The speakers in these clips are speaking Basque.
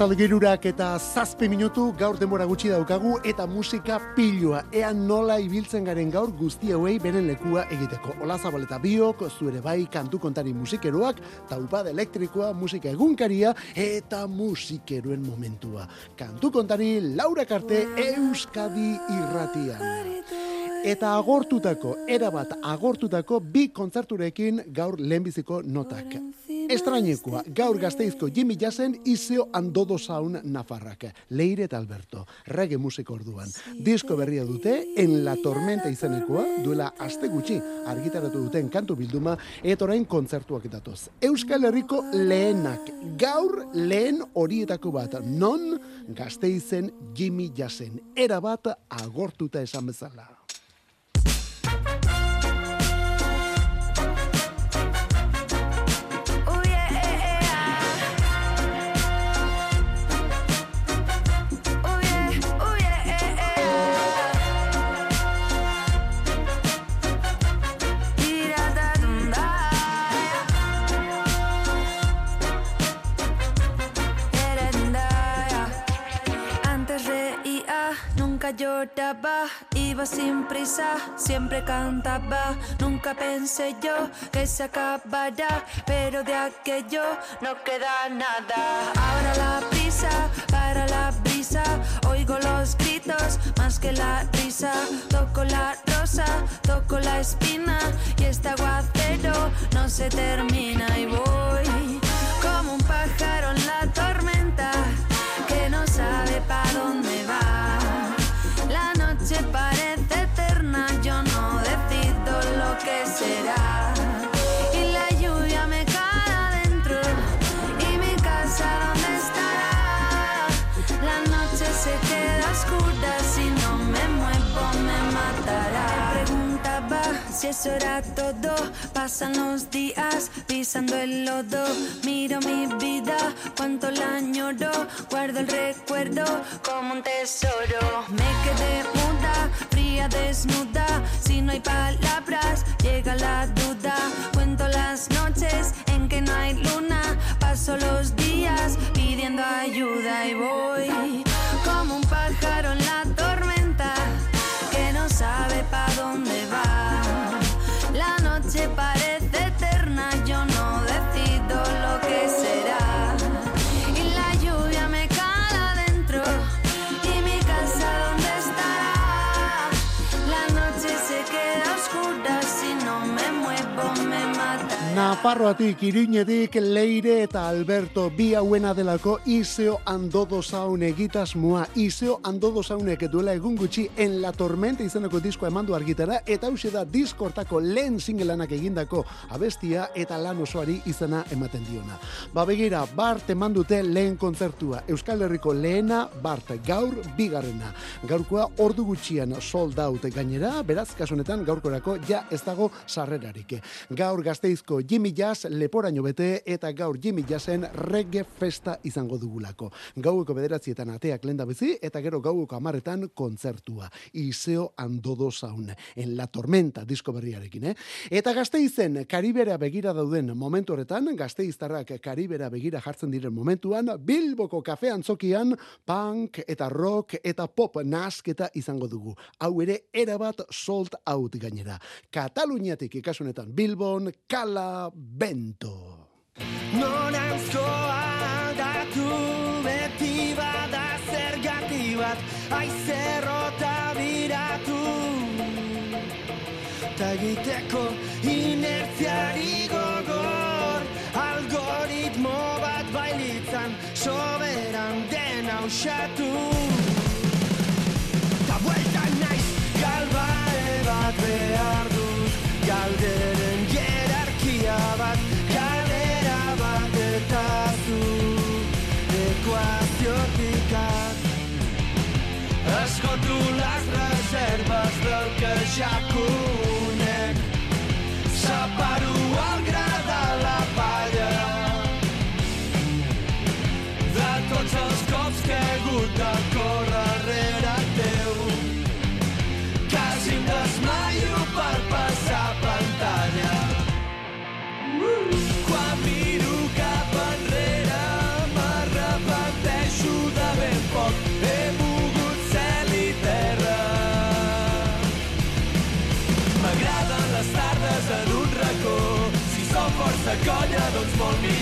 Arratxalde gerurak eta zazpe minutu gaur denbora gutxi daukagu eta musika pilua. Ean nola ibiltzen garen gaur guzti hauei beren lekua egiteko. Ola zabaleta biok, zuere bai kantu kontari musikeroak, taupad elektrikoa, musika egunkaria eta musikeroen momentua. Kantu kontari Laura Karte Euskadi irratian. Eta agortutako, erabat agortutako bi kontzerturekin gaur lehenbiziko notak. Estrainekoa, gaur gazteizko Jimmy Jassen izeo andodo zaun Nafarrak. Leire eta Alberto, rege musiko orduan. Disko berria dute, en la tormenta izanekoa, duela aste gutxi argitaratu duten kantu bilduma, eta orain kontzertuak datoz. Euskal Herriko lehenak, gaur lehen horietako bat, non gazteizen Jimmy Jassen. Era bat agortuta esan bezala. Lloraba, iba sin prisa, siempre cantaba. Nunca pensé yo que se acabará, pero de aquello no queda nada. Ahora la prisa, para la brisa, oigo los gritos más que la risa. Toco la rosa, toco la espina y este aguacero no se termina y voy como un pájaro en la tormenta si eso era todo, pasan los días pisando el lodo. Miro mi vida, cuánto la añoro, guardo el recuerdo como un tesoro. Me quedé fría, desnuda. Si no hay palabras, llega la duda. Cuento las noches en que no hay luna. Paso los días pidiendo ayuda y voy como un pájaro en la tormenta Nafarroatik, Iruñetik, Leire eta Alberto bi hauena delako Iseo Andodo Zaun egitasmoa. Iseo Andodo Zaunek duela egun gutxi en la tormenta izeneko diskoa emandu argitara eta hause da diskortako lehen singelanak egindako abestia eta lan osoari izena ematen diona. Ba begira, Bart emandute lehen kontzertua. Euskal Herriko lehena Bart gaur bigarrena. Gaurkoa ordu gutxian sold out gainera, beraz kasunetan gaurkorako ja ez dago sarrerarik. Gaur gazteizko Jimmy Jazz leporaino bete eta gaur Jimmy Jazzen reggae festa izango dugulako. Gaueko bederatzietan ateak lenda bizi eta gero gaueko amaretan kontzertua. Iseo andodo zaun. En la tormenta disko berriarekin, eh? Eta gazteizen karibera begira dauden momentu horretan, gazteiztarrak karibera begira jartzen diren momentuan, Bilboko kafe antzokian punk eta rock eta pop nasketa izango dugu. Hau ere erabat sold out gainera. Kataluniatik ikasunetan Bilbon, Kala Bento. Noranzkoa aldatu beti bada zergati bat Aizerrota biratu Ta egiteko inertziari gogor Algoritmo bat bailitzan soberan dena usatu les reserves del que ja conec. Nostra colla, doncs molt millor.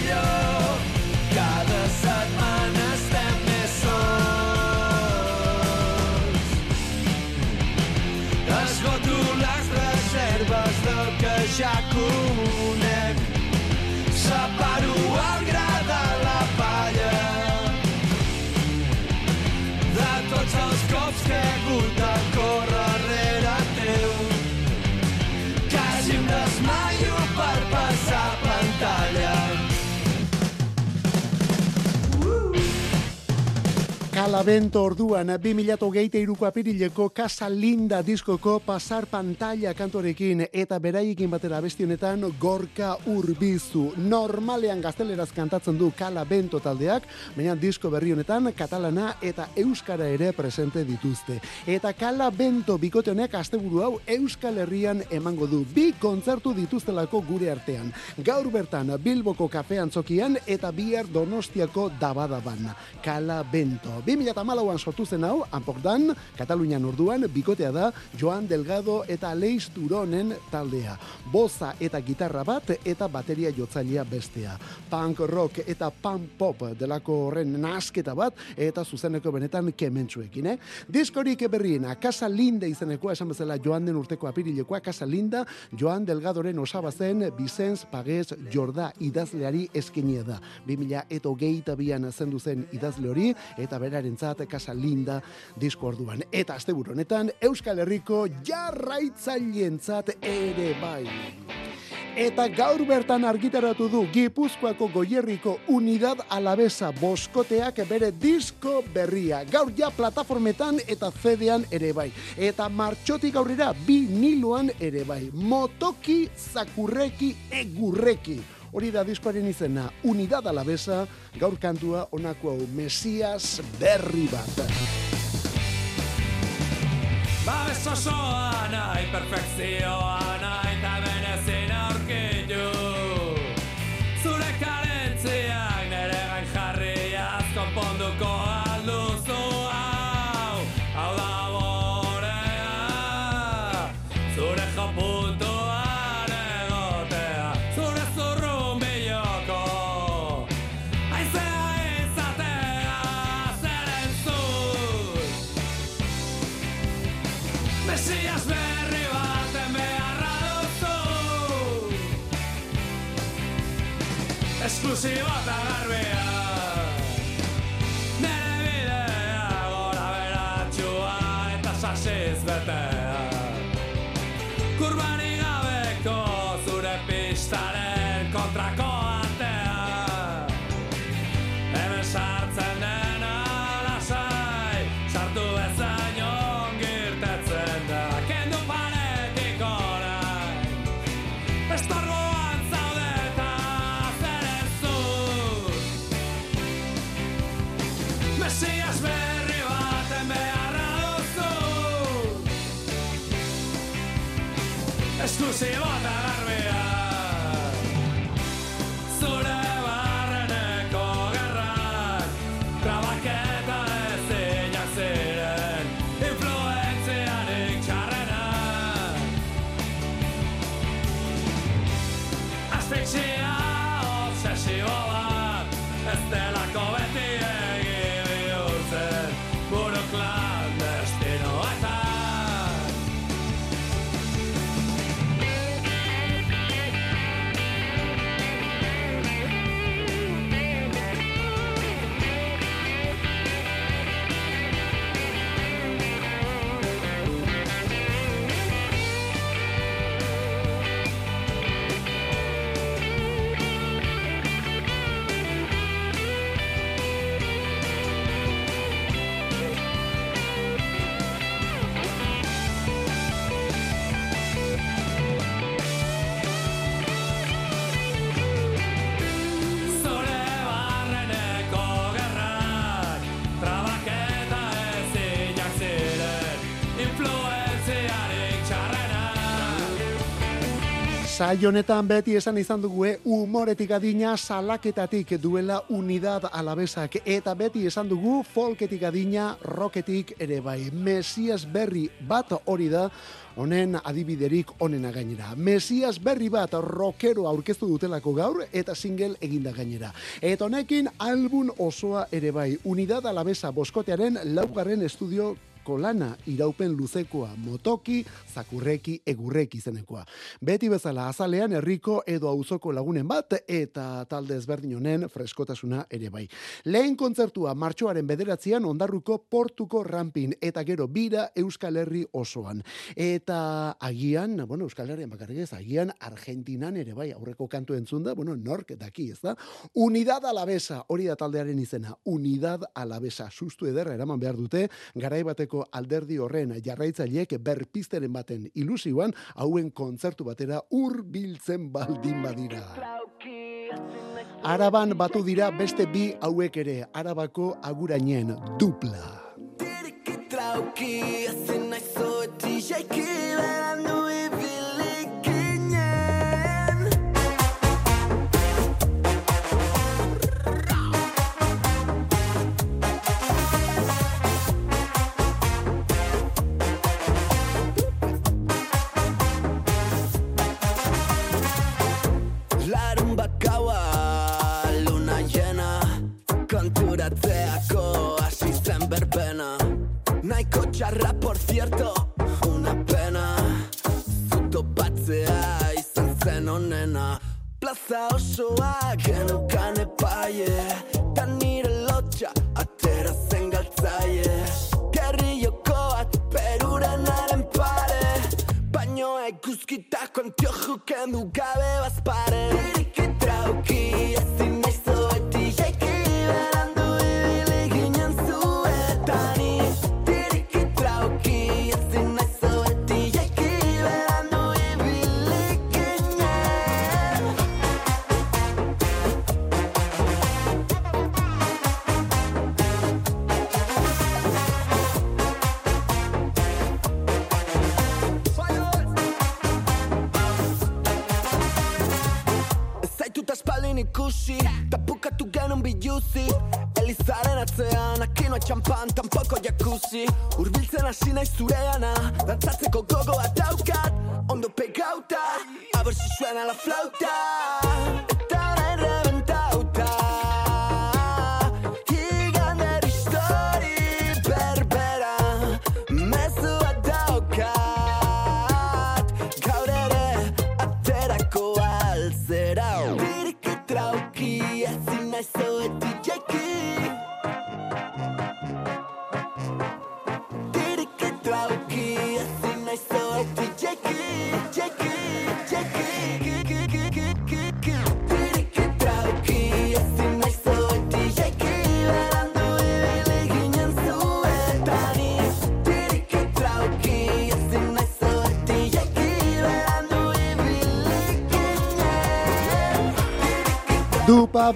Kalabento orduan 2008ko apirileko Casa Linda diskoko pasar pantalla kantorekin eta beraiekin batera besti honetan gorka urbizu. Normalean gazteleraz kantatzen du Kalabento taldeak, baina disko berri honetan katalana eta euskara ere presente dituzte. Eta Kalabento bikote honek asteburu hau Euskal Herrian emango du. Bi kontzertu dituztelako gure artean. Gaur bertan Bilboko kafean zokian eta bihar Donostiako dabadaban. Kalabento. 2008an sortu zen hau, Anpokdan, Katalunian orduan, bikotea da Joan Delgado eta Leiz Turonen taldea. Boza eta gitarra bat eta bateria jotzailea bestea. Punk rock eta punk pop delako horren nasketa bat eta zuzeneko benetan kementsuekin, eh? Diskorik berriena, Casa Linda izenekoa esan bezala joan den urteko apirilekoa, Casa Linda, Joan Delgadoren osaba zen Bizenz Pagez Jorda idazleari eskenia da. 2000 eta hogeita bian zendu zen idazle hori eta berarentzat Casa Linda disko orduan. Eta asteburu honetan Euskal Herriko jarraitzaileentzat ere bai. Eta gaur bertan argitaratu du Gipuzkoako Goierriko Unidad Alavesa boskoteak bere disko berria. Gaur ja plataformetan eta zedean ere bai. Eta martxotik aurrera bi niloan ere bai. Motoki, zakurreki, egurreki. Hori da diskoaren izena, Unidad Alavesa, gaur kantua onako hau Mesias berri bat. Babes osoa nahi, perfekzioa nahi, Saionetan beti esan izan dugu, eh, umoretik adina salaketatik duela unidad alabesak. Eta beti esan dugu folketik adina roketik ere bai. Mesias berri bat hori da, honen adibiderik onena gainera. Mesias berri bat rockero aurkeztu dutelako gaur eta single eginda gainera. Eta honekin album osoa ere bai. Unidad alabesa boskotearen laugarren estudio lana iraupen luzekoa motoki, zakurreki, egurreki izenekoa. Beti bezala azalean herriko edo auzoko lagunen bat eta talde ezberdin honen freskotasuna ere bai. Lehen kontzertua martxoaren bederatzean ondarruko portuko rampin eta gero bira Euskal Herri osoan. Eta agian, bueno, Euskal Herrian bakarrik ez, agian Argentinan ere bai aurreko kantu entzun da, bueno, nork daki, ez da? Unidad alabesa, hori da taldearen izena, Unidad alabesa, sustu ederra eraman behar dute, garaibateko alderdi horren jarraitzaileek berpisteren baten ilusioan hauen kontzertu batera hurbiltzen baldin badira. Araban batu dira beste bi hauek ere, arabako agurainen dupla. Txarra, por cierto, una pena. Zuto batzea izan zen onena. Plaza osoa genukan epaie. Ta nire lotxa atera zen galtzaie. Gerri joko bat peruren aren pare. Baino eguzkitako antiojo kendu gabe bazpare Diriki trauki ezin ikusi Tapukatu genuen biluzi Elizaren atzean Akinoa txampan, tampoko jacuzzi Urbiltzen hasi nahi zureana Dantzatzeko gogo bat daukat Ondo pegauta A ver si suena la flauta Bob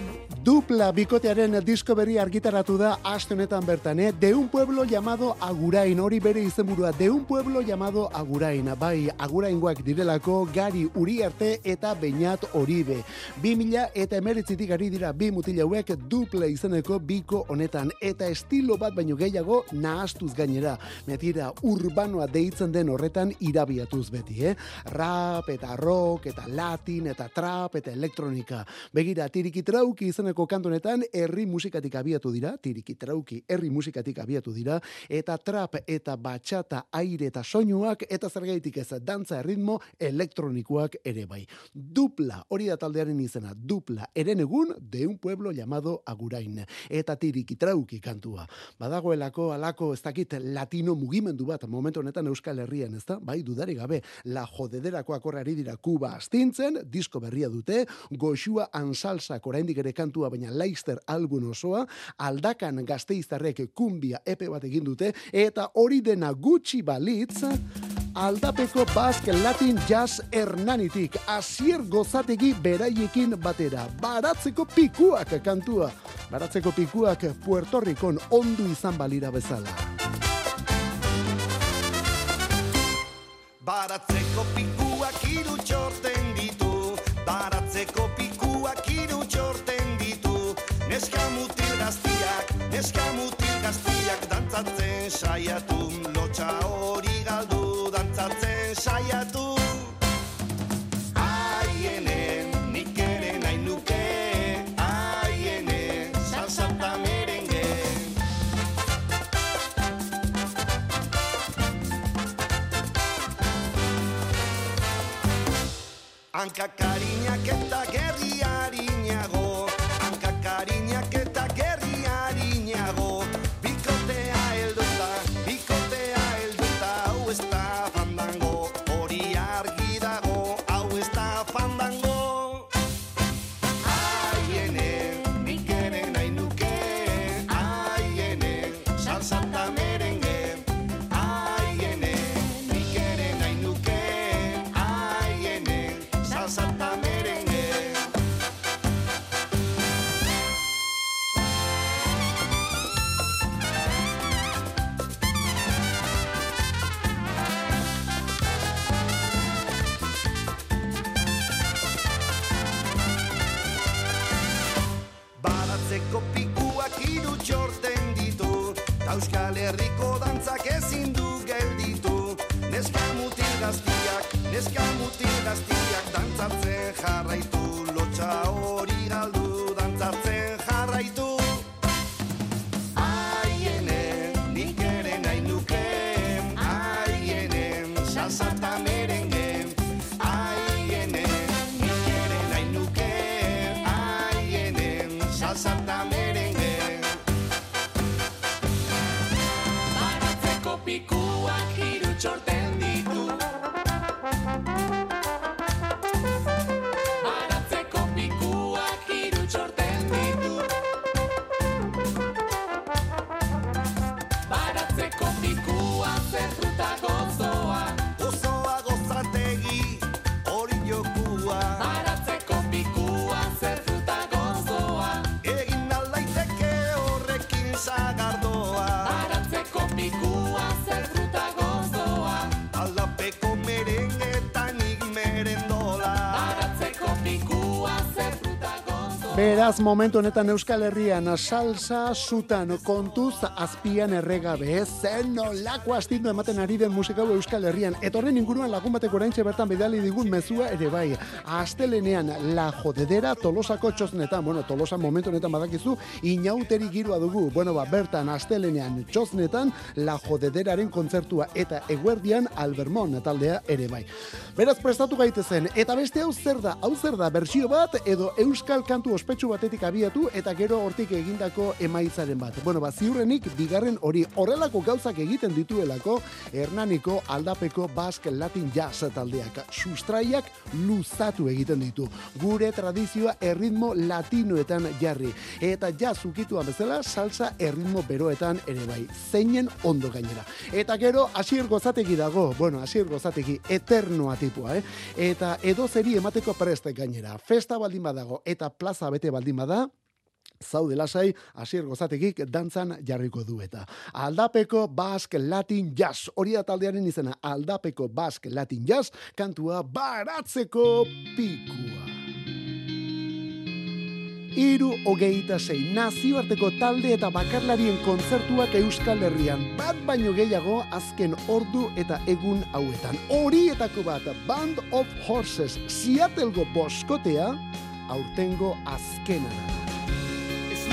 Dupla bikotearen disko berri argitaratu da aste honetan bertan, eh? De un pueblo llamado Agurain, hori bere izenburua, de un pueblo llamado Agurain, bai, Aguraingoak direlako gari uriarte eta beinat horibe. Bi mila eta emeritzitik ari dira bi mutilauek dupla izeneko biko honetan, eta estilo bat baino gehiago nahastuz gainera. Metira, urbanoa deitzen den horretan irabiatuz beti, eh? Rap eta rock eta latin eta trap eta elektronika. Begira, tiriki trauki izeneko izeneko kantonetan herri musikatik abiatu dira, tiriki trauki herri musikatik abiatu dira, eta trap eta batxata aire eta soinuak, eta zergaitik ez dantza erritmo elektronikoak ere bai. Dupla, hori da taldearen izena, dupla, eren egun de un pueblo llamado Agurain, eta tiriki trauki kantua. Badagoelako alako ez dakit latino mugimendu bat momentu honetan Euskal Herrian, ez da? Bai, dudari gabe, la jodederako akorrari dira Kuba astintzen, disko berria dute, goxua ansalsak oraindik ere kantua baina Leicester album osoa, aldakan gazteiztarrek kumbia epe bat egin dute, eta hori dena gutxi balitz, aldapeko Basque Latin Jazz Hernanitik, asier gozategi beraiekin batera, baratzeko pikuak kantua, baratzeko pikuak Puerto Ricon ondu izan balira bezala. Baratzeko pikuak Neska mutil gaztiak dantzatzen saiatu Lotxa hori galdu dantzatzen saiatu. Aiene, nik ere nahi nuke. Aiene, salsa eta merengue fandango Beraz, momentu honetan Euskal Herrian salsa sutan kontuz azpian erregabe. Zen nolako astindu ematen ari den musika hau Euskal Herrian. Etorren inguruan lagun bateko oraintxe bertan bidali digun mezua ere bai. Astelenean la jodedera tolosako txosnetan. Bueno, tolosa momentu honetan badakizu inauteri girua dugu. Bueno, ba, bertan astelenean txosnetan la jodederaren kontzertua eta eguerdian Albermon taldea ere bai. Beraz prestatu gaitezen eta beste hau zer da? Hau zer da bertsio bat edo euskal kantu ospetsu batetik abiatu eta gero hortik egindako emaitzaren bat. Bueno, ba ziurrenik bigarren hori horrelako gauzak egiten dituelako Hernaniko aldapeko Basque Latin Jazz taldeak sustraiak luzatu egiten ditu. Gure tradizioa erritmo latinoetan jarri eta jazz ukituan bezala salsa erritmo beroetan ere bai. Zeinen ondo gainera. Eta gero hasier gozategi dago, bueno, hasier gozategi eternoa tipua, eh? Eta edo zeri emateko preste gainera. Festa baldin badago eta plaza bete baldin bada, zaude lasai, hasier gozategik dantzan jarriko du eta. Aldapeko Basque Latin Jazz, hori da taldearen izena, Aldapeko Basque Latin Jazz, kantua baratzeko pikua. Iru hogeita sei nazioarteko talde eta bakarlarien kontzertuak Euskal Herrian bat baino gehiago azken ordu eta egun hauetan. Horietako bat Band of Horses Seattlego boskotea aurtengo azkenana. It's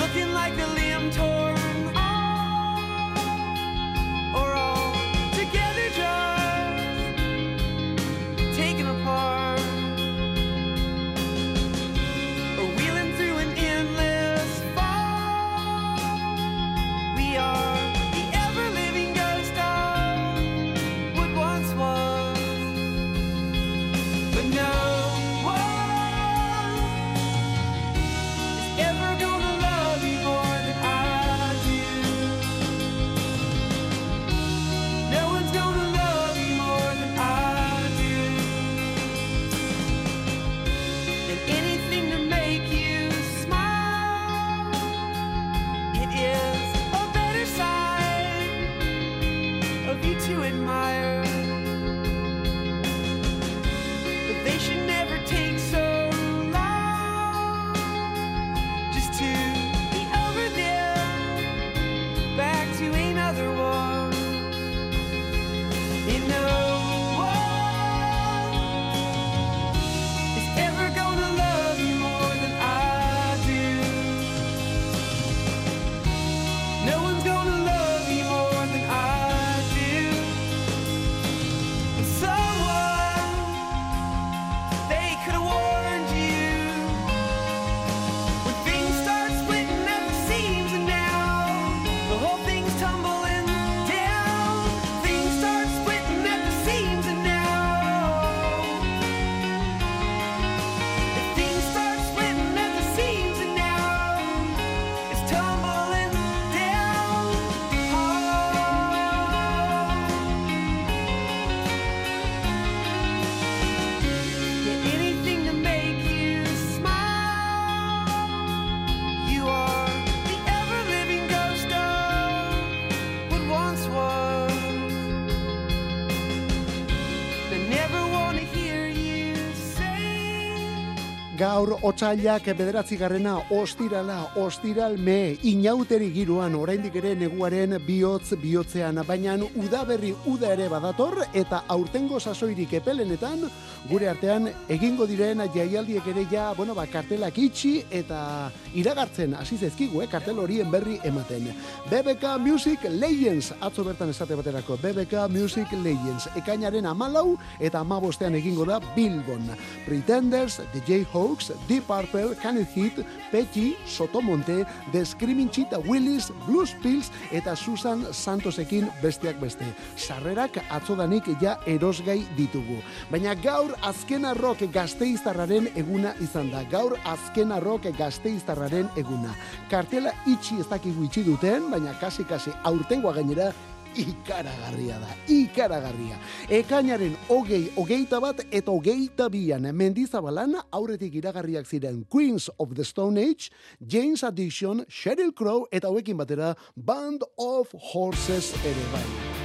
Gaur otsailak bederatzi garrena ostirala, ostiral me, inauteri giroan, oraindik ere neguaren bihotz bihotzean, baina udaberri uda ere badator, eta aurtengo sasoirik epelenetan, gure artean egingo diren jaialdiek ere ja, bueno, ba, kartelak itxi eta iragartzen hasi zezkigu, eh, kartel horien berri ematen. BBK Music Legends, atzo bertan esate baterako, BBK Music Legends, ekainaren amalau eta amabostean egingo da Bilbon. Pretenders, The J-Hawks, Deep Purple, Kenneth Heat, Petty, Sotomonte, The Screaming Cheetah Willis, Blues Pills eta Susan Santosekin besteak beste. Sarrerak atzodanik ja erosgai ditugu. Baina gaur azkena rock gazteiztarraren eguna izan da. Gaur azkena rock gazteiztarraren eguna. Kartela itxi ez dakigu itxi duten, baina kasi-kasi aurtengoa gainera ikaragarria da, ikaragarria. Ekainaren hogei, hogeita bat eta hogeita bian mendizabalan aurretik iragarriak ziren Queens of the Stone Age, James Addiction, Sheryl Crow eta hauekin batera Band of Horses ere bai.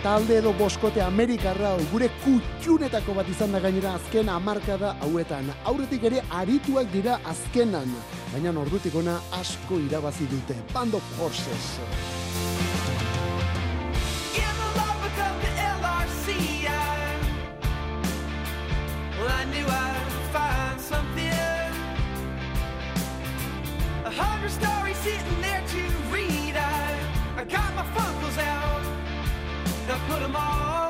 Talde edo boskote Amerikarra gure kutxunetako bat izan da gainera azken amarkada hauetan. Aurretik ere arituak dira azkenan, baina ordutik ona asko irabazi dute. Band of Horses. Hundred stories sitting there to read. I, I got my Funkles out, I put them all.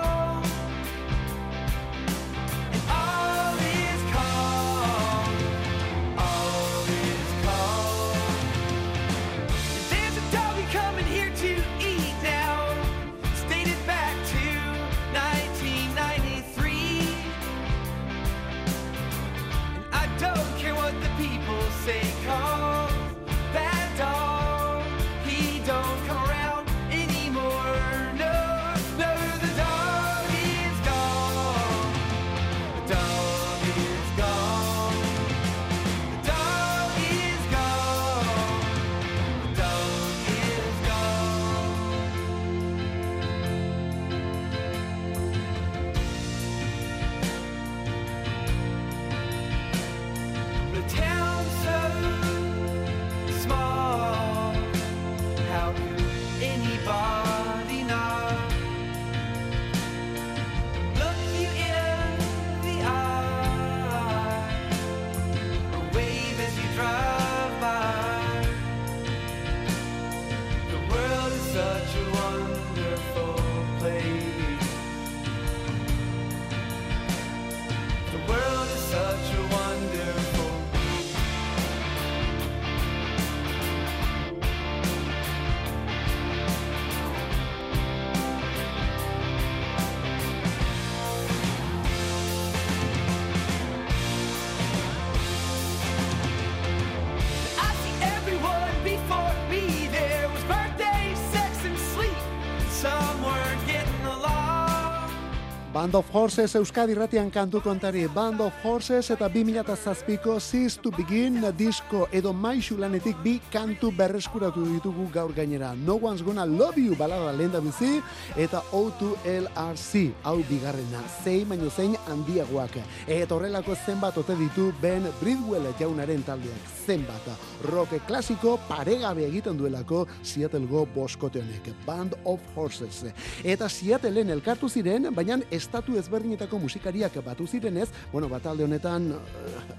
Band of Horses Euskadi ratian kantu kontari. Band of Horses eta 2007ko Cease to Begin disko edo maixu lanetik bi kantu berreskuratu ditugu gaur gainera. No One's Gonna Love You balada lehen da bizi eta O2LRC hau bigarrena zein baino zein handiagoak. Eta horrelako zenbat ote ditu Ben Bridwell jaunaren taldeak. Zenbat. Rock klasiko paregabe egiten duelako Seattlego boskote honek Band of Horses. Eta Seattleen elkartu ziren baina estatu ezberdinetako musikariak batu zirenez, bueno, batalde honetan eh,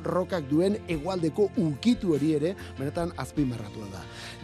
rockak duen egualdeko ukitu hori ere, benetan azpimarratua da.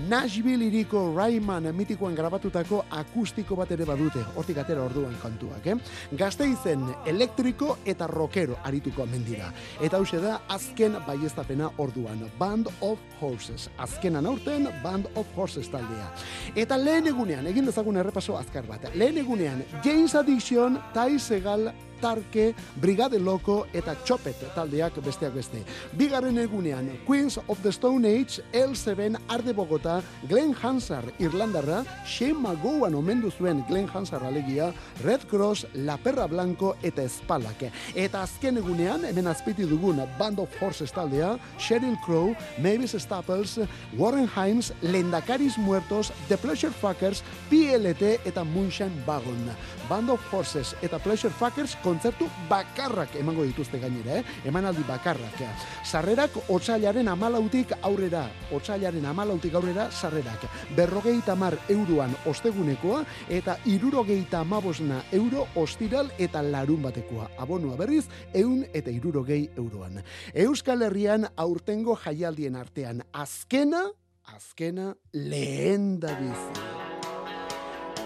Nashville iriko Rayman mitikoan grabatutako akustiko bat ere badute, hortik atera orduan kantuak, eh? Gazteizen elektriko eta rockero arituko mendira. Eta hause da, azken baiestapena orduan, Band of Horses. Azkenan aurten, Band of Horses taldea. Eta lehen egunean, egin dezagun errepaso azkar bat, lehen egunean, James Addiction, Ty Festival Tarke, Brigade Loco eta Chopet taldeak besteak beste. Bigarren egunean, Queens of the Stone Age, L7, Arde Bogota, Glenn Hansard, Irlandarra, Shane McGowan omendu zuen Glenn Hansard alegia, Red Cross, La Perra Blanco eta Espalak. Eta azken egunean, hemen azpiti dugun Band of Horses taldea, Sheryl Crow, Mavis Staples, Warren Himes, Lendakaris Muertos, The Pleasure Fuckers, PLT eta Moonshine Wagon. Band of Horses eta Pleasure Fuckers kontzertu bakarrak emango dituzte gainera, eh? emanaldi bakarrak. Sarrerak otsailaren amalautik aurrera, otsailaren amalautik aurrera sarrerak. Berrogeita mar euroan ostegunekoa eta irurogeita amabosna euro ostiral eta larun batekoa. Abonua berriz, eun eta irurogei euroan. Euskal Herrian aurtengo jaialdien artean azkena, azkena lehen da bizi.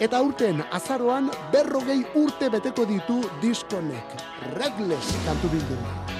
Eta aurten azaroan berrogei urte beteko ditu diskonek. Regles kantu bilduma.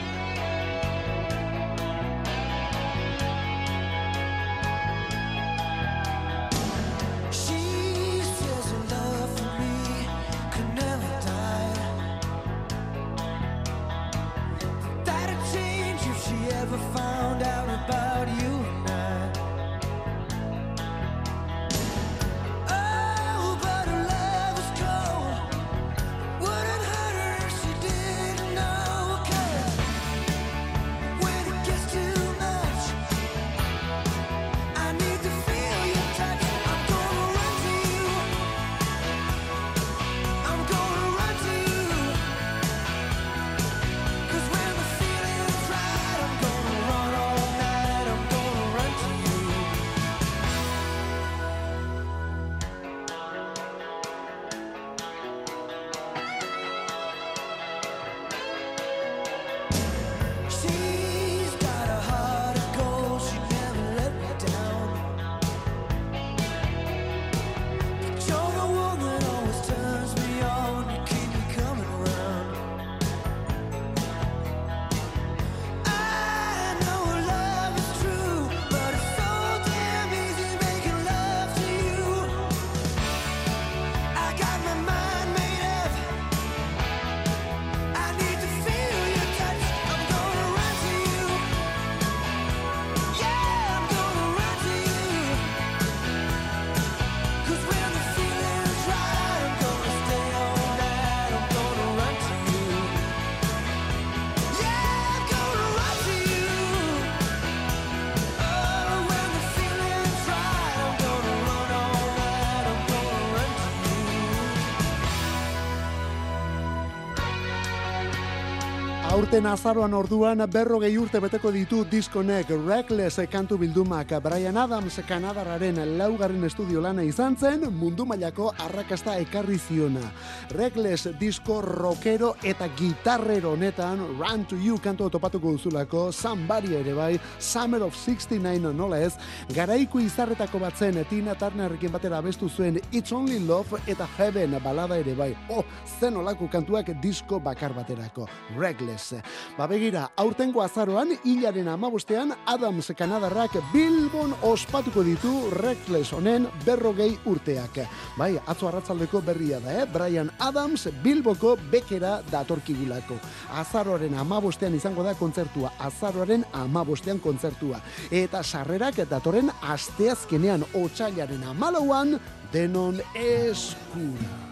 Aurten azaroan orduan berrogei urte beteko ditu diskonek Reckless kantu bildumak Brian Adams Kanadararen laugarren estudio lana izan zen mundu mailako arrakasta ekarri ziona. Reckless disko rockero eta gitarrero honetan Run to You kantu topatuko duzulako Somebody ere bai Summer of 69 nola ez garaiko izarretako batzen Tina Turnerrekin batera abestu zuen It's Only Love eta Heaven balada ere bai. Oh, zen olako kantuak disko bakar baterako. Reckless. Ba begira, aurtengo azaroan, hilaren amabostean, Adams Kanadarrak Bilbon ospatuko ditu Reckless honen berrogei urteak. Bai, atzo arratzaldeko berria da, eh? Brian Adams Bilboko bekera datorkigulako. Azaroaren amabostean izango da kontzertua, azaroaren amabostean kontzertua. Eta sarrerak datorren asteazkenean otsailaren amalauan denon eskura.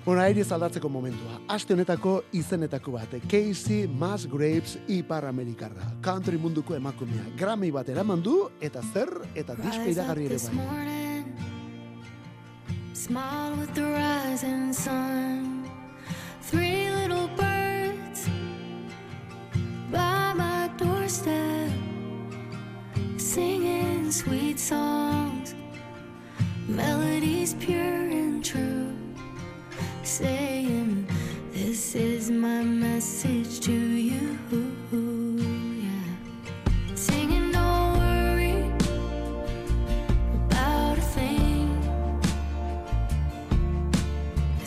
Bona, aire aldatzeko momentua. Aste honetako izenetako bat. Casey Musgraves Ipar Amerikarra. Country munduko emakumea. Grammy bat eraman du, eta zer, eta disko iragarri ere bai. Smile with the rising sun. Three little birds by my doorstep, singing sweet songs, melodies pure and true, saying, This is my message to you.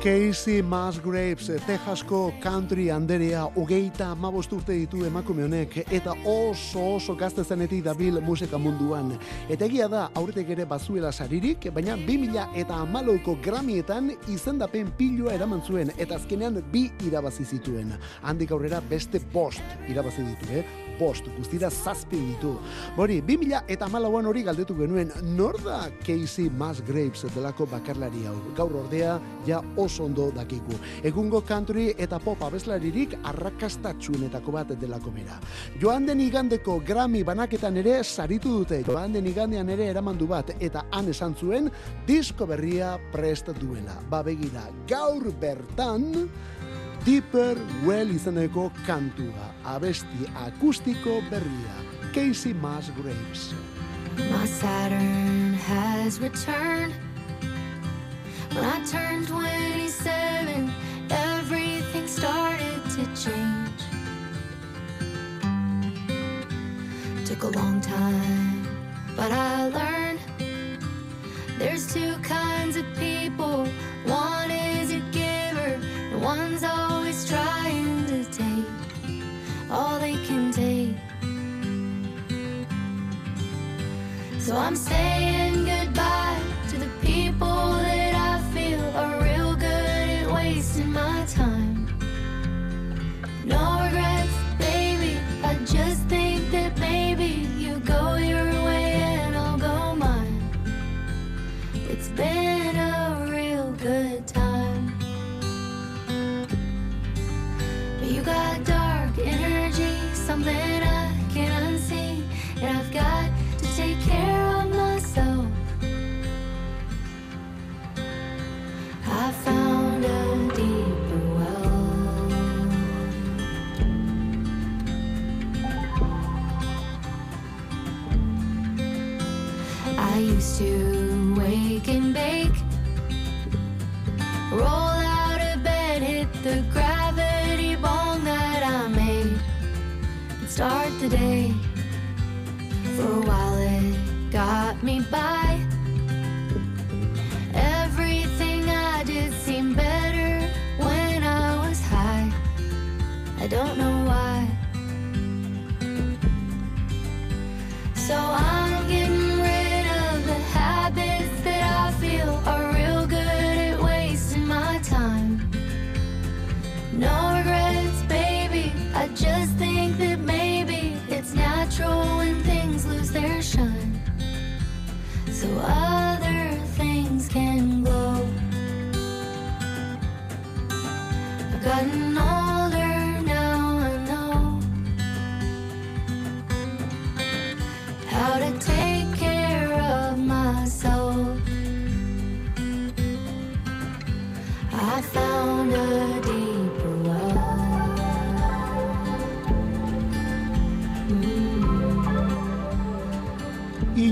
Casey Musgraves, Texasko country anderea, hogeita amabost urte ditu emakume honek, eta oso oso gazte zenetik dabil musika munduan. Eta egia da, aurretek ere bazuela saririk, baina 2000 eta amalauko gramietan izendapen pilua eraman zuen, eta azkenean bi irabazi zituen. Handik aurrera beste bost irabazi ditu, eh? Bost, guztira zazpi ditu. Bori, 2000 eta amalauan hori galdetu genuen, nor da Casey Musgraves delako bakarlari hau? Gaur ordea, ja oso ondo dakiku. Egungo country eta pop abeslaririk arrakastatxuenetako bat delako bera. Joan den igandeko Grammy banaketan ere saritu dute. Joan den igandean ere eramandu bat eta han esan zuen disko berria prest duela. Ba begira, gaur bertan Deeper Well izeneko kantua, abesti akustiko berria. Casey Musgraves. My Saturn has returned. When I turned 27, everything started to change. Took a long time, but I learned there's two kinds of people. One is a giver, the one's always trying to take all they can take. So I'm saying just think that maybe it's natural when things lose their shine. So other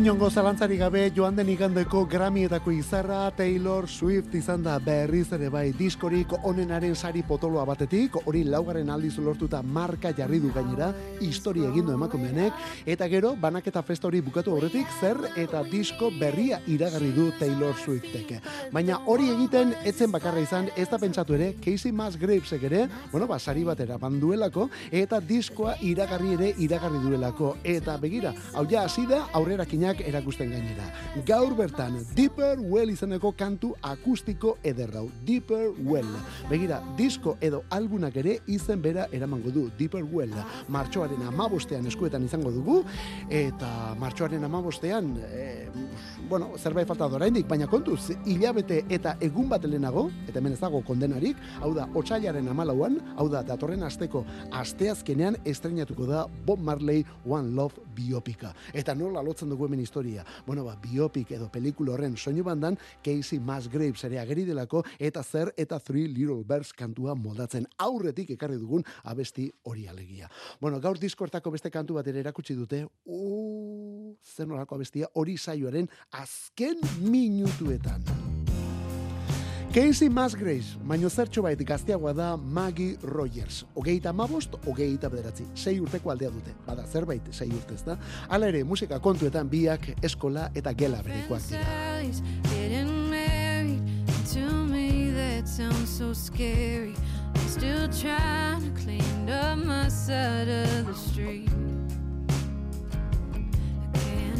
Inongo zalantzari gabe joan den igandeko Grammyetako izarra Taylor Swift izan da berriz ere bai diskorik onenaren sari potoloa batetik, hori laugarren aldiz lortuta marka jarri du gainera, historia egin du emakumeanek, eta gero banaketa festa hori bukatu horretik zer eta disko berria iragarri du Taylor Swiftek. Baina hori egiten etzen bakarra izan, ez da pentsatu ere, Casey Musgravesek ere, bueno, ba, sari batera banduelako, eta diskoa iragarri ere iragarri duelako. Eta begira, hau ja hasi da aurrerakinak erakusten gainera. Gaur bertan, Deeper Well izeneko kantu akustiko ederrau. Deeper Well. Begira, disko edo albunak ere izen bera eramango du. Deeper Well. Martxoaren amabostean eskuetan izango dugu, eta martxoaren amabostean, e, bueno, zerbait falta da oraindik, baina kontuz, hilabete eta egun bat lehenago, eta hemen ez dago kondenarik, hau da, otxailaren amalauan, hau da, datorren asteko asteazkenean estrenatuko da Bob Marley One Love biopika. Eta nola lotzen dugu hemen historia. Bueno, ba, biopik edo pelikula horren soinu bandan, Casey Musgraves ere ageri delako, eta zer eta Three Little Birds kantua moldatzen aurretik ekarri dugun abesti hori alegia. Bueno, gaur diskortako beste kantu bat ere erakutsi dute, uh, zer nolako abestia hori saioaren azken minutuetan. Casey Musgraves, baino zertxo bait gazteagoa da Maggie Rogers. Ogeita mabost, ogeita bederatzi. Sei urteko aldea dute. Bada, zerbait, sei urte ez da. Hala ere, musika kontuetan biak eskola eta gela berekoak dira.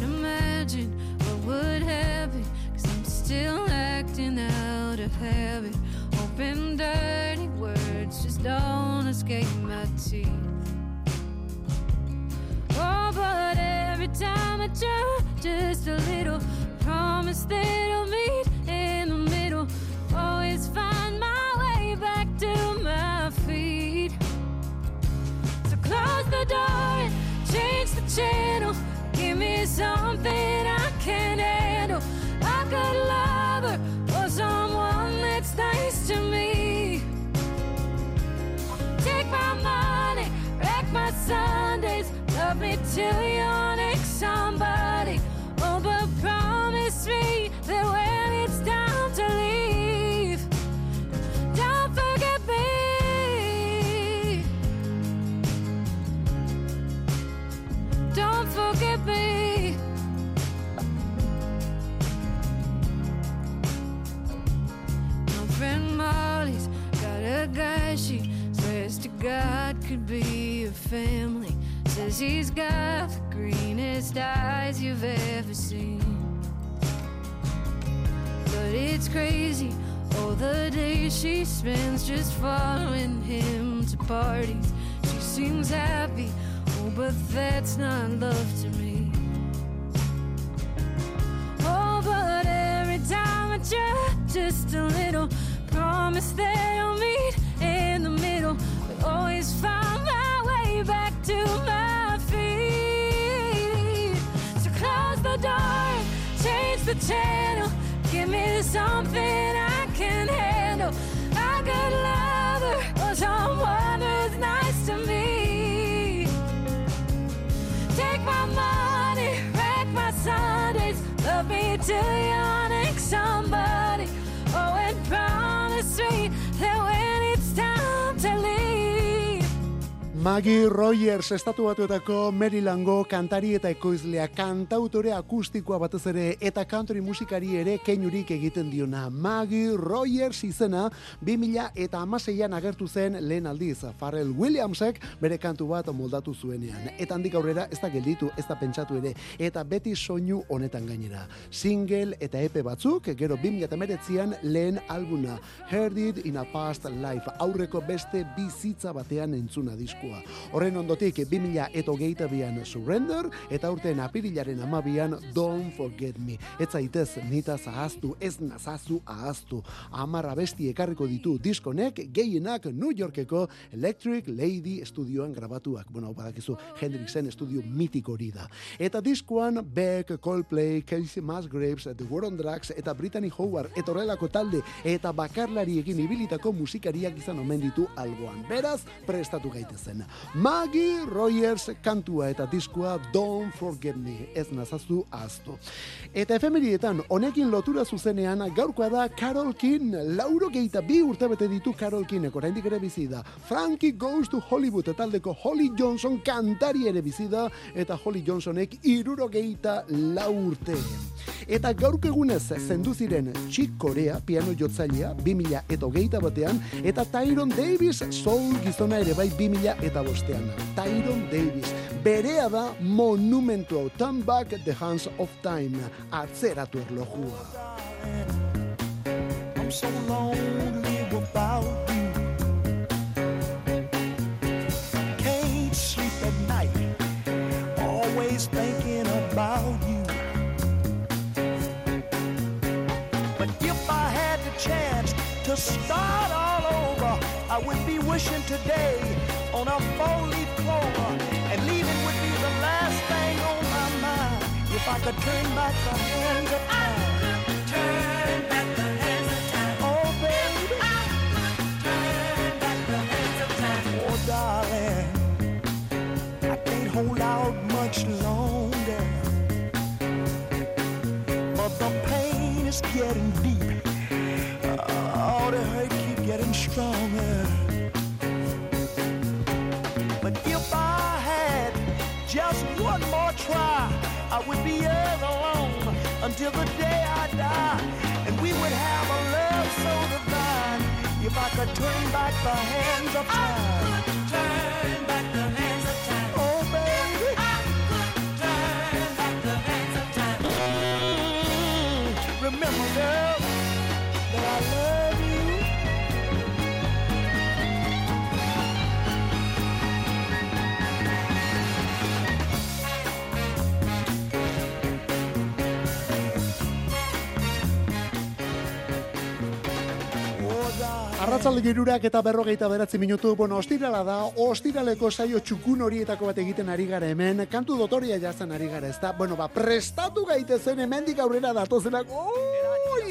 Imagine what would happen, still acting out of habit. Hoping dirty words just don't escape my teeth. Oh, but every time I try just a little, promise that I'll meet in the middle. Always find my way back to my feet. So close the door and change the channel. Give me something I can handle. I could love or someone that's nice to me. Take my money, wreck my Sundays. Love me till you're next somebody. Oh, but promise me God could be a family. Says he's got the greenest eyes you've ever seen. But it's crazy all the days she spends just following him to parties. She seems happy, oh, but that's not love to me. Oh, but every time I try just a little, promise that to my feet. So close the door, change the channel, give me something I can handle. I could lover or someone who's nice to me. Take my money, wreck my Sundays. Love me till you're next. Maggie Rogers estatu batuetako Marylandgo kantari eta ekoizlea kantautore akustikoa batez ere eta country musikari ere keinurik egiten diona. Maggie Rogers izena 2000 eta amaseian agertu zen lehen aldiz. Pharrell Williamsek bere kantu bat moldatu zuenean. Eta handik aurrera ez da gelditu, ez da pentsatu ere. Eta beti soinu honetan gainera. Single eta epe batzuk, gero 2008an lehen albuna. Heard it in a past life. Aurreko beste bizitza batean entzuna Horren ondotik 2000 eta hogeita bian Surrender eta urten apirilaren amabian Don't Forget Me. Ez zaitez nita zahaztu, ez nazazu ahaztu. Amarra besti ekarriko ditu diskonek gehienak New Yorkeko Electric Lady estudioan grabatuak. Bueno, badakizu Hendrixen estudio mitik hori da. Eta diskoan Beck, Coldplay, Casey Musgraves, The War on Drugs eta Brittany Howard eta horrelako talde eta bakarlari egin ibilitako musikariak izan omen ditu alboan. Beraz, prestatu gaitezen. Maggie Rogers kantua eta diskoa Don't Forget Me, ez nazazu ahaztu. Eta efemerietan, honekin lotura zuzenean, gaurkoa da Carol King, lauro geita bi urte bete ditu Carol King, oraindik ere bizi da. Frankie Goes to Hollywood taldeko Holly Johnson kantari ere bizi da, eta Holly Johnsonek iruro geita lau urte. Eta gaurko egunez zendu ziren Chick Corea, piano jotzailea, 2000 eta hogeita batean, eta Tyron Davis, soul gizona ere bai 2000 eta bostean. Tyron Davis, berea da monumentu hau, Turn Back the Hands of Time, atzeratu erlojua. I'm so lonely without you. Can't sleep at night, always thinking about you. Chance to start all over, I would be wishing today on a four-leaf clover, and leaving would be the last thing on my mind. If I could turn back the hands of time. Yours alone until the day I die. And we would have a love so divine. If I could turn back the hands of time. Arratzalde girurak eta berrogeita beratzi minutu, bueno, ostirala da, ostiraleko saio txukun horietako bat egiten ari gara hemen, kantu dotoria jazan ari gara, ez da, bueno, ba, prestatu gaitezen hemendik aurrera datozenak, oh,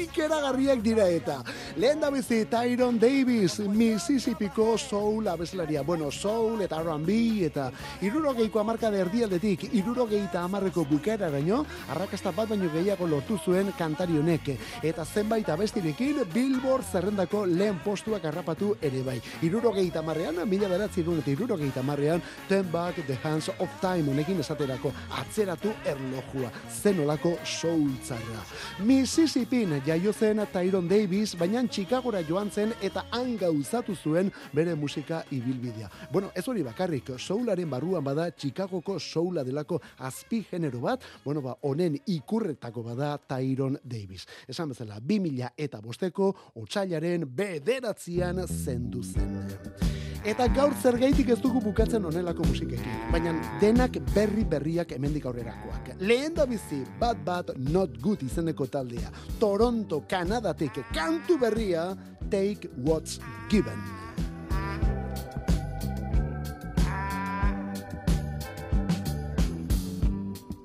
ikeragarriak dira eta. Lehen da bizi, Tyron Davis, Mississippiko soul abeslaria, bueno, soul eta R&B eta irurogeiko amarka de erdialdetik, irurogeita amarreko bukera baino, arrakasta bat baino gehiago lortu zuen kantari honek, eta zenbait abestirekin Billboard zerrendako lehen postuak harrapatu ere bai. Irurogeita marrean, mila beratzi eta irurogeita marrean, Turn Back the Hands of Time honekin esaterako atzeratu erlojua, zenolako soultzarra. Mississippin jaio zen Tyron Davis, baina Chicagora joan zen eta han gauzatu zuen bere musika ibilbidea. Bueno, ez hori bakarrik, soularen barruan bada Chicagoko soula delako azpi genero bat, bueno, ba, honen ikurretako bada Tyron Davis. Esan bezala, 2000 eta bosteko, otxailaren bederatzian zendu zen. Eta gaur zergaitik ez dugu bukatzen onelako musikekin, baina denak berri berriak hemendik aurrerakoak. Lehen da bizi, Bad Bad Not Good izeneko taldea, Toronto, Kanadatik, kantu berria, Take What's Given.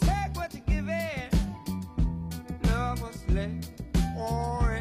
Take what you give in. Love what's left. Orange,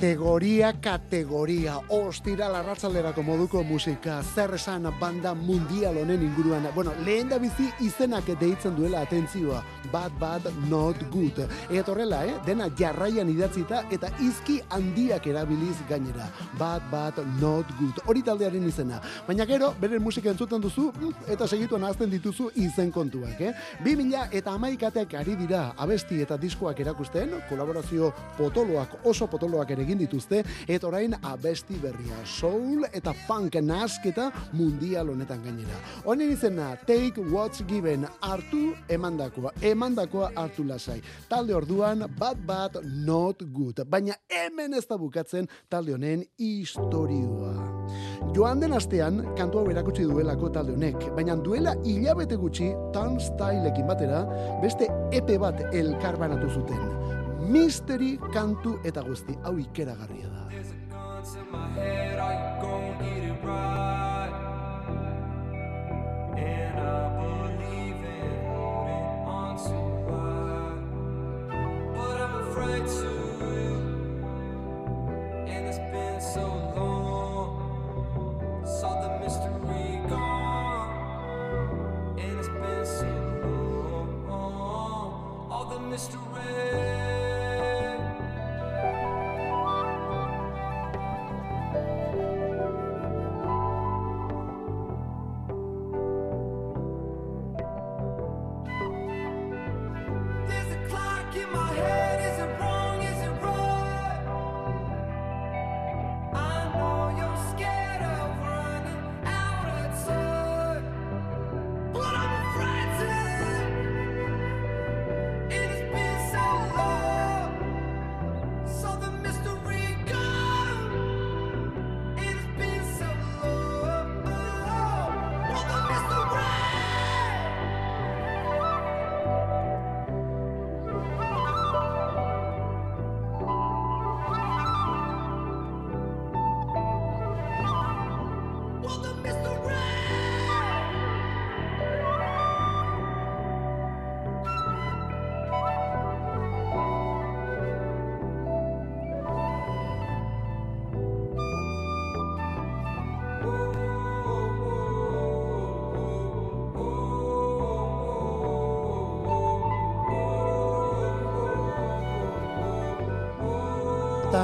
Kategoria, kategoria, ostira larratzalderako moduko musika, zer esan banda mundial honen inguruan, bueno, lehen da bizi izenak deitzen duela atentzioa, bad, bad, not good. Eta horrela, eh? dena jarraian idatzita eta izki handiak erabiliz gainera, bad, bad, not good. Hori taldearen izena. Baina gero, beren musika entzuten duzu, mm, eta segituan azten dituzu izen kontuak, eh? 2000 eta amaikatek ari dira abesti eta diskoak erakusten, kolaborazio potoloak, oso potoloak ere egin dituzte, eta orain abesti berria, soul eta funk nasketa mundial honetan gainera. Honen izena, take what's given, hartu emandakoa, emandakoa hartu lasai. Talde orduan, bad bad not good, baina hemen ez da bukatzen talde honen istorioa. Joan den astean, kantu hau erakutsi duelako talde honek, baina duela hilabete gutxi, Turnstileekin batera, beste epe bat elkarbanatu zuten. Mystery kantu eta guzti, hau ikeragarria da.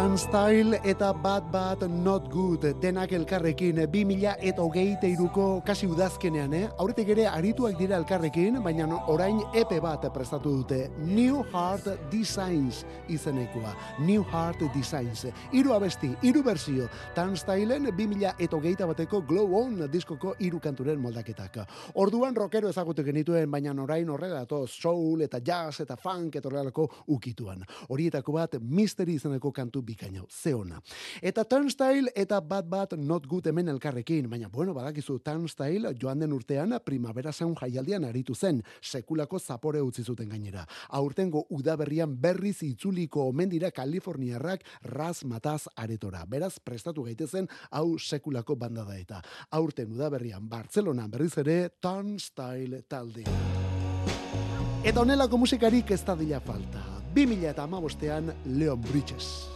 Turnstile eta Bad Bad Not Good denak elkarrekin 2000 eta hogeite iruko kasi udazkenean, eh? Aurretik ere arituak dira elkarrekin, baina orain epe bat prestatu dute. New Heart Designs izenekoa. New Heart Designs. Hiru abesti, hiru berzio. Turnstileen 2000 eta hogeita bateko Glow On diskoko hiru kanturen moldaketak. Orduan rockero ezagutu genituen, baina orain horrela datoz soul eta jazz eta funk eta ukituan. Horietako bat Mystery izeneko kantu bikaino, zeona. Eta Turnstile eta Bad Bad Not Good hemen elkarrekin, baina bueno, badakizu Turnstile joan den urtean primavera zaun jaialdian aritu zen, sekulako zapore utzi zuten gainera. Aurtengo udaberrian berriz itzuliko omen dira Kaliforniarrak raz mataz aretora. Beraz, prestatu gaitezen hau sekulako banda da eta. Aurten udaberrian Bartzelonan berriz ere Turnstile talde. Eta honelako musikarik ez da dila falta. 2000 eta amabostean Leon Bridges.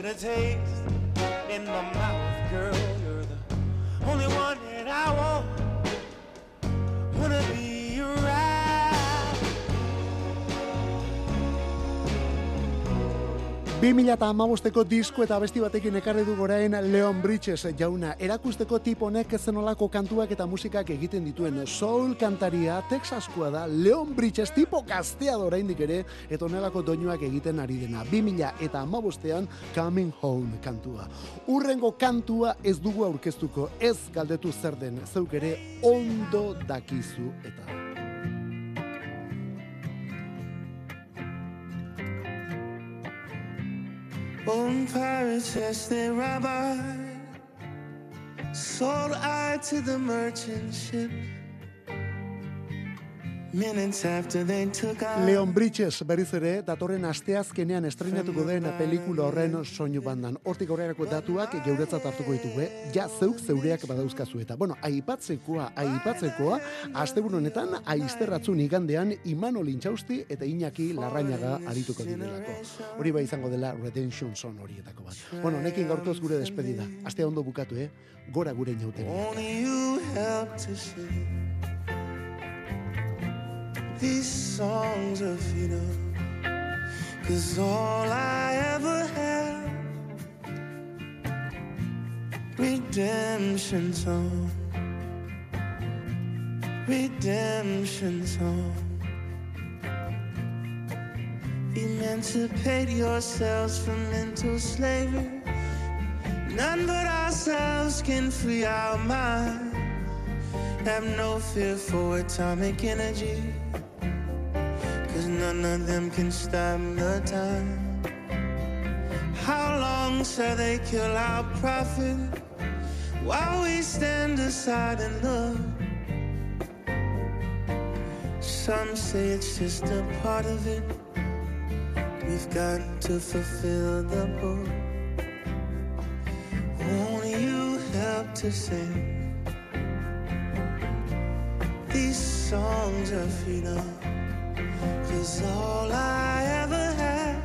bitter taste in my mouth, girl. You're the only one that I want. 2008ko disko eta besti batekin ekarri du goraen Leon Bridges jauna. Erakusteko tip honek zenolako kantuak eta musikak egiten dituen soul kantaria Texaskoa da Leon Bridges tipo kastea oraindik ere eta onelako doinuak egiten ari dena. 2000 eta amabostean Coming Home kantua. Urrengo kantua ez dugu aurkeztuko ez galdetu zer den zeuk ere ondo dakizu. Eta... On pirates, yes, they rob I. Sold I to the merchant ship. Leon Bridges berriz ere datorren asteazkenean estrenatuko den pelikula horren soinu bandan. Hortik aurrerako datuak geuretzat hartuko ditugu, eh? Ja zeuk zeureak badauzkazu eta. Bueno, aipatzekoa, aipatzekoa, asteburu honetan aizterratzun igandean Imanol Intxausti eta Iñaki Larrañaga arituko direlako. Hori bai izango dela Redemption Son horietako bat. Bueno, nekin gaurkoz gure despedida. Astea ondo bukatu, eh? Gora gure inauten. These songs of freedom. Cause all I ever had, redemption song, redemption song. Emancipate yourselves from mental slavery. None but ourselves can free our mind. Have no fear for atomic energy. None of them can stop the time. How long shall they kill our prophet while we stand aside and look? Some say it's just a part of it. We've got to fulfill the book. Only you help to sing these songs of freedom. Cause all I ever had,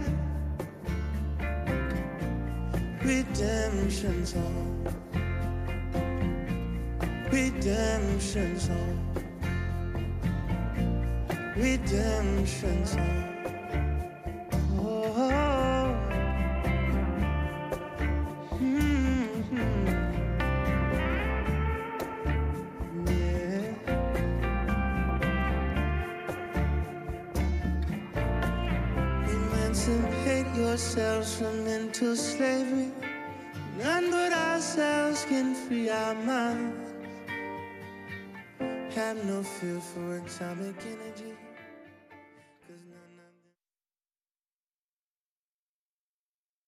redemption song, redemption song, redemption song. feel for atomic energy.